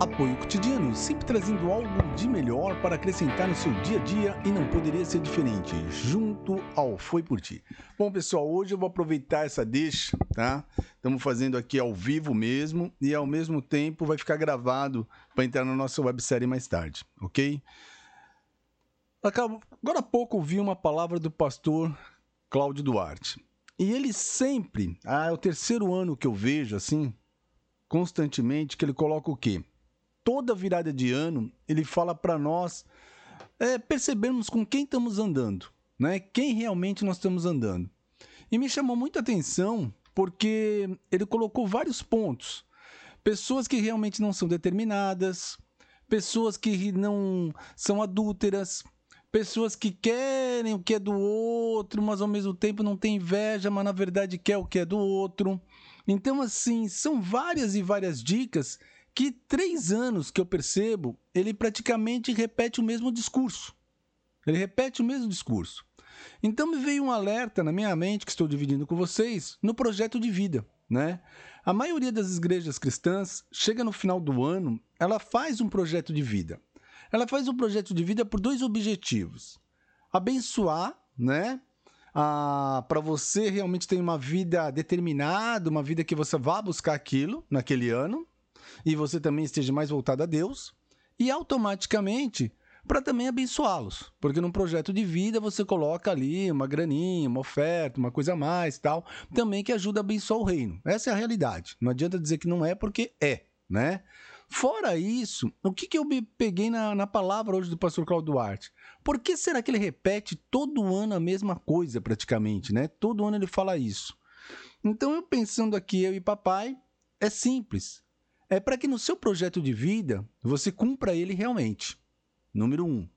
Apoio Cotidiano, sempre trazendo algo de melhor para acrescentar no seu dia a dia e não poderia ser diferente, junto ao Foi Por Ti. Bom, pessoal, hoje eu vou aproveitar essa deixa, tá? Estamos fazendo aqui ao vivo mesmo e ao mesmo tempo vai ficar gravado para entrar na nossa websérie mais tarde, ok? Agora há pouco ouvi uma palavra do pastor Cláudio Duarte. E ele sempre, ah, é o terceiro ano que eu vejo assim, constantemente, que ele coloca o quê? Toda virada de ano, ele fala para nós é, percebermos com quem estamos andando, né? Quem realmente nós estamos andando. E me chamou muita atenção porque ele colocou vários pontos. Pessoas que realmente não são determinadas, pessoas que não são adúlteras, pessoas que querem o que é do outro, mas ao mesmo tempo não tem inveja, mas na verdade quer o que é do outro. Então, assim, são várias e várias dicas que três anos que eu percebo, ele praticamente repete o mesmo discurso. Ele repete o mesmo discurso. Então me veio um alerta na minha mente que estou dividindo com vocês no projeto de vida, né? A maioria das igrejas cristãs chega no final do ano, ela faz um projeto de vida. Ela faz um projeto de vida por dois objetivos: abençoar, né? Ah, para você realmente ter uma vida determinada, uma vida que você vá buscar aquilo naquele ano, e você também esteja mais voltado a Deus, e automaticamente para também abençoá-los, porque num projeto de vida você coloca ali uma graninha, uma oferta, uma coisa a mais, tal, também que ajuda a abençoar o reino. Essa é a realidade. Não adianta dizer que não é porque é, né? Fora isso, o que, que eu me peguei na, na palavra hoje do pastor Claudio Duarte? Por que será que ele repete todo ano a mesma coisa, praticamente, né? Todo ano ele fala isso. Então, eu pensando aqui, eu e papai, é simples. É para que no seu projeto de vida você cumpra ele realmente. Número um.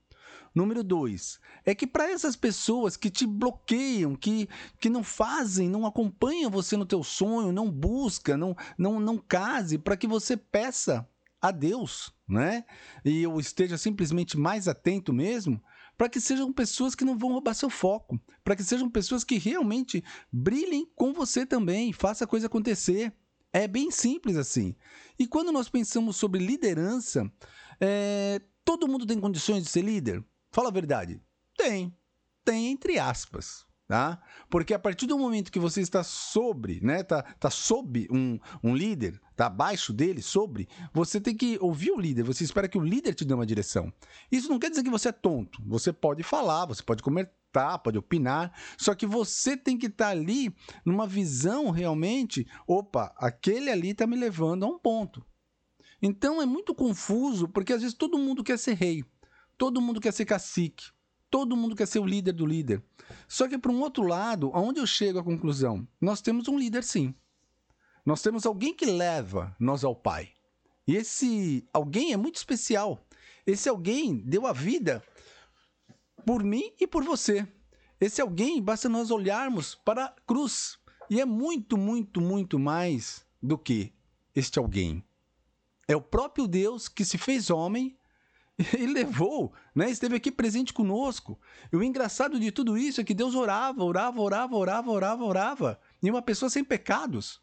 Número dois, é que para essas pessoas que te bloqueiam, que, que não fazem, não acompanham você no teu sonho, não busca, não, não, não case, para que você peça a Deus, né? E eu esteja simplesmente mais atento mesmo, para que sejam pessoas que não vão roubar seu foco, para que sejam pessoas que realmente brilhem com você também, faça a coisa acontecer. É bem simples assim. E quando nós pensamos sobre liderança, é... todo mundo tem condições de ser líder? Fala a verdade. Tem. Tem entre aspas tá? Porque a partir do momento que você está sobre, né, tá, tá sob um, um líder, tá abaixo dele, sobre, você tem que ouvir o líder, você espera que o líder te dê uma direção. Isso não quer dizer que você é tonto, você pode falar, você pode comentar, pode opinar, só que você tem que estar tá ali numa visão realmente, opa, aquele ali está me levando a um ponto. Então é muito confuso, porque às vezes todo mundo quer ser rei, todo mundo quer ser cacique, Todo mundo quer ser o líder do líder. Só que, por um outro lado, aonde eu chego à conclusão? Nós temos um líder, sim. Nós temos alguém que leva nós ao Pai. E esse alguém é muito especial. Esse alguém deu a vida por mim e por você. Esse alguém basta nós olharmos para a cruz. E é muito, muito, muito mais do que este alguém. É o próprio Deus que se fez homem e levou, né? Esteve aqui presente conosco. E o engraçado de tudo isso é que Deus orava, orava, orava, orava, orava, orava. E uma pessoa sem pecados.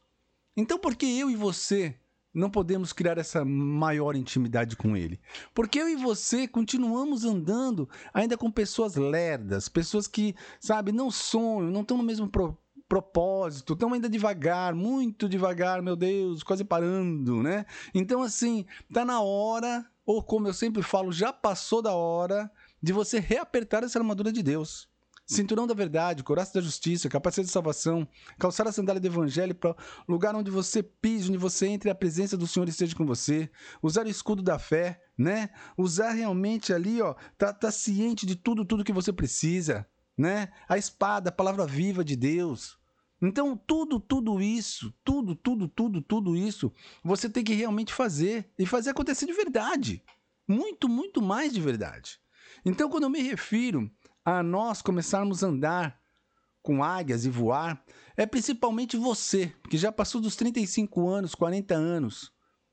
Então por que eu e você não podemos criar essa maior intimidade com Ele? Porque eu e você continuamos andando ainda com pessoas lerdas, pessoas que, sabe, não sonham, não estão no mesmo pro propósito, estão ainda devagar, muito devagar, meu Deus, quase parando, né? Então, assim, tá na hora ou como eu sempre falo, já passou da hora de você reapertar essa armadura de Deus. Cinturão da verdade, coração da justiça, capacete de salvação, calçar a sandália do evangelho para lugar onde você pise, onde você entre a presença do Senhor esteja com você. Usar o escudo da fé, né? Usar realmente ali, ó, tá, tá ciente de tudo, tudo que você precisa, né? A espada, a palavra viva de Deus. Então, tudo, tudo isso, tudo, tudo, tudo, tudo isso, você tem que realmente fazer e fazer acontecer de verdade. Muito, muito mais de verdade. Então, quando eu me refiro a nós começarmos a andar com águias e voar, é principalmente você, que já passou dos 35 anos, 40 anos.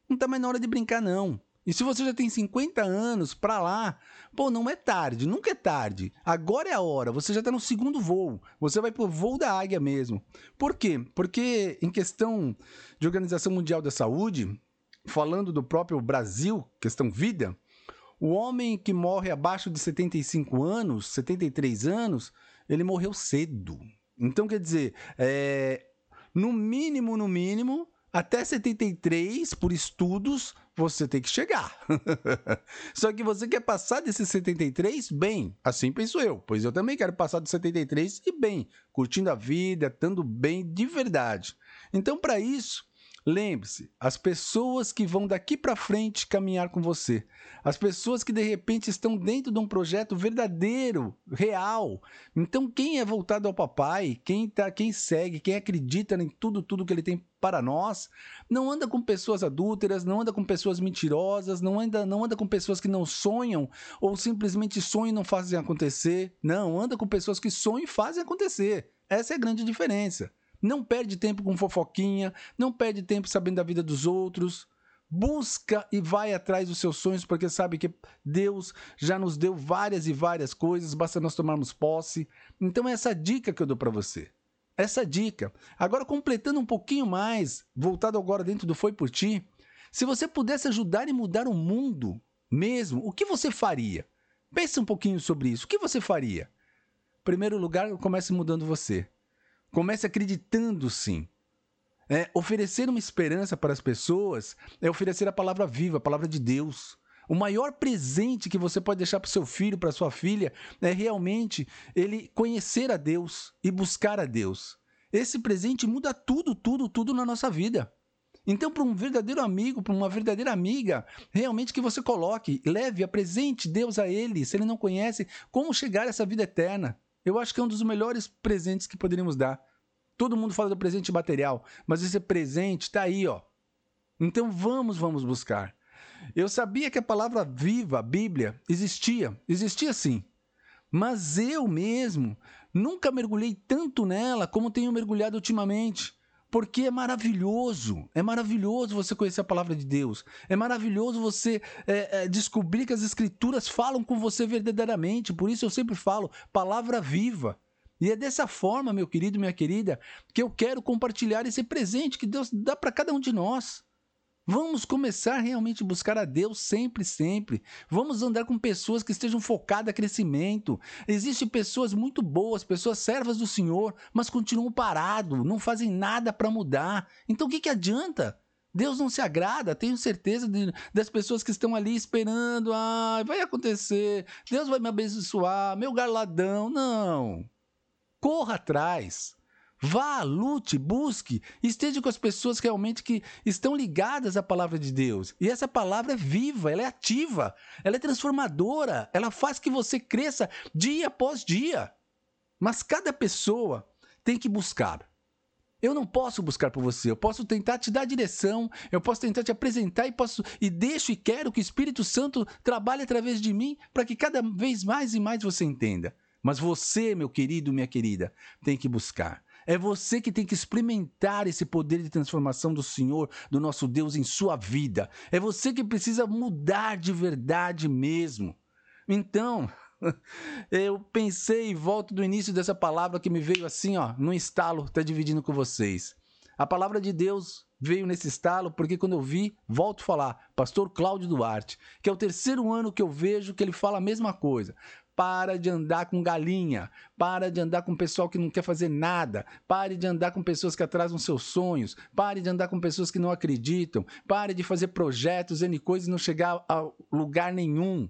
Não está mais na hora de brincar, não. E se você já tem 50 anos para lá, pô, não é tarde, nunca é tarde. Agora é a hora, você já está no segundo voo. Você vai pro voo da águia mesmo. Por quê? Porque em questão de Organização Mundial da Saúde, falando do próprio Brasil, questão vida, o homem que morre abaixo de 75 anos, 73 anos, ele morreu cedo. Então, quer dizer, é, no mínimo, no mínimo, até 73, por estudos, você tem que chegar. Só que você quer passar desses 73? Bem, assim penso eu, pois eu também quero passar dos 73 e bem, curtindo a vida, estando bem de verdade. Então, para isso, Lembre-se, as pessoas que vão daqui para frente caminhar com você, as pessoas que de repente estão dentro de um projeto verdadeiro, real. Então, quem é voltado ao papai, quem tá, quem segue, quem acredita em tudo, tudo que ele tem para nós, não anda com pessoas adúlteras, não anda com pessoas mentirosas, não anda, não anda com pessoas que não sonham ou simplesmente sonham e não fazem acontecer. Não, anda com pessoas que sonham e fazem acontecer. Essa é a grande diferença. Não perde tempo com fofoquinha, não perde tempo sabendo da vida dos outros. Busca e vai atrás dos seus sonhos, porque sabe que Deus já nos deu várias e várias coisas, basta nós tomarmos posse. Então, é essa dica que eu dou para você. Essa dica. Agora, completando um pouquinho mais, voltado agora dentro do Foi Por Ti, se você pudesse ajudar e mudar o mundo mesmo, o que você faria? Pense um pouquinho sobre isso. O que você faria? Em primeiro lugar, comece mudando você. Comece acreditando sim. É, oferecer uma esperança para as pessoas é oferecer a palavra viva, a palavra de Deus. O maior presente que você pode deixar para seu filho, para sua filha, é realmente ele conhecer a Deus e buscar a Deus. Esse presente muda tudo, tudo, tudo na nossa vida. Então, para um verdadeiro amigo, para uma verdadeira amiga, realmente que você coloque, leve, apresente Deus a ele, se ele não conhece, como chegar a essa vida eterna. Eu acho que é um dos melhores presentes que poderíamos dar. Todo mundo fala do presente material, mas esse presente está aí, ó. Então vamos, vamos buscar. Eu sabia que a palavra viva, a Bíblia, existia, existia sim. Mas eu mesmo nunca mergulhei tanto nela como tenho mergulhado ultimamente. Porque é maravilhoso, é maravilhoso você conhecer a palavra de Deus, é maravilhoso você é, é, descobrir que as Escrituras falam com você verdadeiramente. Por isso eu sempre falo, palavra viva. E é dessa forma, meu querido, minha querida, que eu quero compartilhar esse presente que Deus dá para cada um de nós. Vamos começar realmente a buscar a Deus sempre, sempre. Vamos andar com pessoas que estejam focadas a crescimento. Existem pessoas muito boas, pessoas servas do Senhor, mas continuam parados, não fazem nada para mudar. Então o que, que adianta? Deus não se agrada, tenho certeza de, das pessoas que estão ali esperando. Ah, vai acontecer, Deus vai me abençoar, meu garladão. Não. Corra atrás. Vá, lute, busque, esteja com as pessoas realmente que estão ligadas à palavra de Deus. E essa palavra é viva, ela é ativa, ela é transformadora, ela faz que você cresça dia após dia. Mas cada pessoa tem que buscar. Eu não posso buscar por você, eu posso tentar te dar direção, eu posso tentar te apresentar e posso e deixo e quero que o Espírito Santo trabalhe através de mim para que cada vez mais e mais você entenda. Mas você, meu querido, minha querida, tem que buscar. É você que tem que experimentar esse poder de transformação do Senhor, do nosso Deus em sua vida. É você que precisa mudar de verdade mesmo. Então, eu pensei e volto do início dessa palavra que me veio assim, ó, no estalo, está dividindo com vocês. A palavra de Deus veio nesse estalo porque quando eu vi, volto a falar, pastor Cláudio Duarte, que é o terceiro ano que eu vejo que ele fala a mesma coisa. Para de andar com galinha. Para de andar com pessoal que não quer fazer nada. Pare de andar com pessoas que atrasam seus sonhos. Pare de andar com pessoas que não acreditam. Pare de fazer projetos, N coisas e não chegar a lugar nenhum.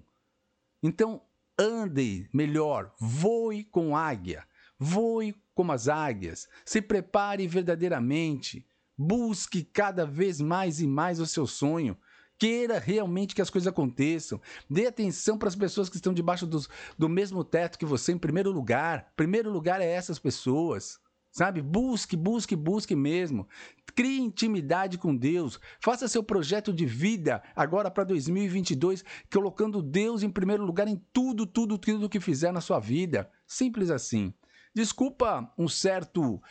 Então, ande melhor. Voe com águia. Voe como as águias. Se prepare verdadeiramente. Busque cada vez mais e mais o seu sonho. Queira realmente que as coisas aconteçam. Dê atenção para as pessoas que estão debaixo dos, do mesmo teto que você, em primeiro lugar. Primeiro lugar é essas pessoas. Sabe? Busque, busque, busque mesmo. Crie intimidade com Deus. Faça seu projeto de vida agora para 2022, colocando Deus em primeiro lugar em tudo, tudo, tudo que fizer na sua vida. Simples assim. Desculpa um certo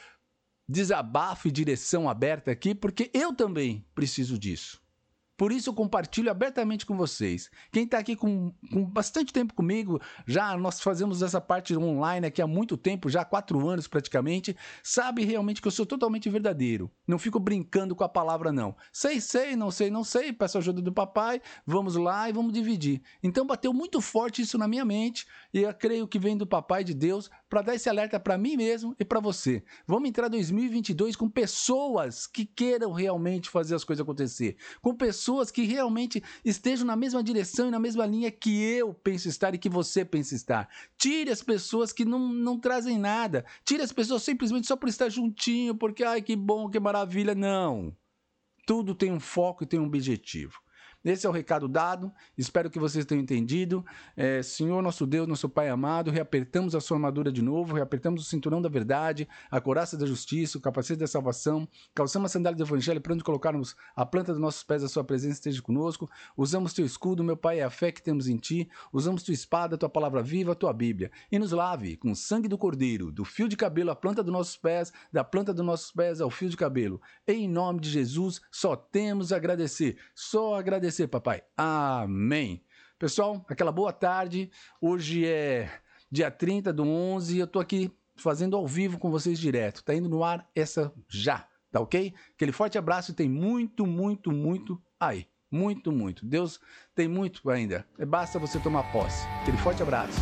desabafo e direção aberta aqui, porque eu também preciso disso. Por isso eu compartilho abertamente com vocês. Quem está aqui com, com, bastante tempo comigo, já nós fazemos essa parte online aqui há muito tempo, já há quatro anos praticamente, sabe realmente que eu sou totalmente verdadeiro. Não fico brincando com a palavra, não. Sei, sei, não sei, não sei, peço ajuda do papai, vamos lá e vamos dividir. Então bateu muito forte isso na minha mente e eu creio que vem do papai de Deus para dar esse alerta para mim mesmo e para você. Vamos entrar 2022 com pessoas que queiram realmente fazer as coisas acontecer, com pessoas que realmente estejam na mesma direção e na mesma linha que eu penso estar e que você pensa estar. Tire as pessoas que não, não trazem nada. Tire as pessoas simplesmente só por estar juntinho, porque ai que bom, que maravilha. Não. Tudo tem um foco e tem um objetivo. Esse é o recado dado. Espero que vocês tenham entendido. É, Senhor, nosso Deus, nosso Pai amado, reapertamos a sua armadura de novo, reapertamos o cinturão da verdade, a coraça da justiça, o capacete da salvação, calçamos a sandália do evangelho para onde colocarmos a planta dos nossos pés, a sua presença esteja conosco. Usamos teu escudo, meu Pai, é a fé que temos em ti. Usamos tua espada, tua palavra viva, tua Bíblia. E nos lave com o sangue do cordeiro, do fio de cabelo à planta dos nossos pés, da planta dos nossos pés ao fio de cabelo. Em nome de Jesus, só temos a agradecer. Só agradecer agradecer, papai. Amém. Pessoal, aquela boa tarde. Hoje é dia 30 do 11 e eu tô aqui fazendo ao vivo com vocês direto. Tá indo no ar essa já, tá ok? Aquele forte abraço e tem muito, muito, muito aí. Muito, muito. Deus tem muito ainda. Basta você tomar posse. Aquele forte abraço.